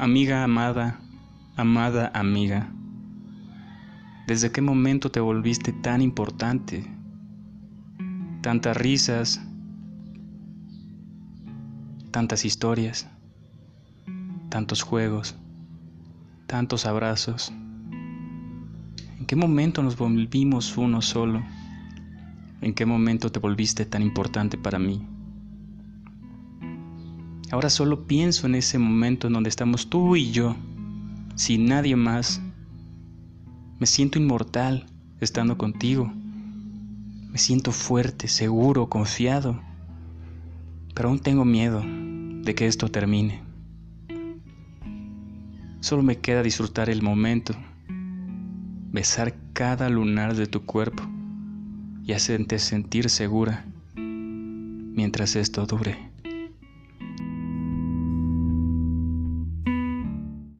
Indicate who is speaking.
Speaker 1: Amiga amada, amada amiga, ¿desde qué momento te volviste tan importante? Tantas risas, tantas historias, tantos juegos, tantos abrazos. ¿En qué momento nos volvimos uno solo? ¿En qué momento te volviste tan importante para mí? Ahora solo pienso en ese momento en donde estamos tú y yo, sin nadie más. Me siento inmortal estando contigo. Me siento fuerte, seguro, confiado. Pero aún tengo miedo de que esto termine. Solo me queda disfrutar el momento, besar cada lunar de tu cuerpo y hacerte sentir segura mientras esto dure.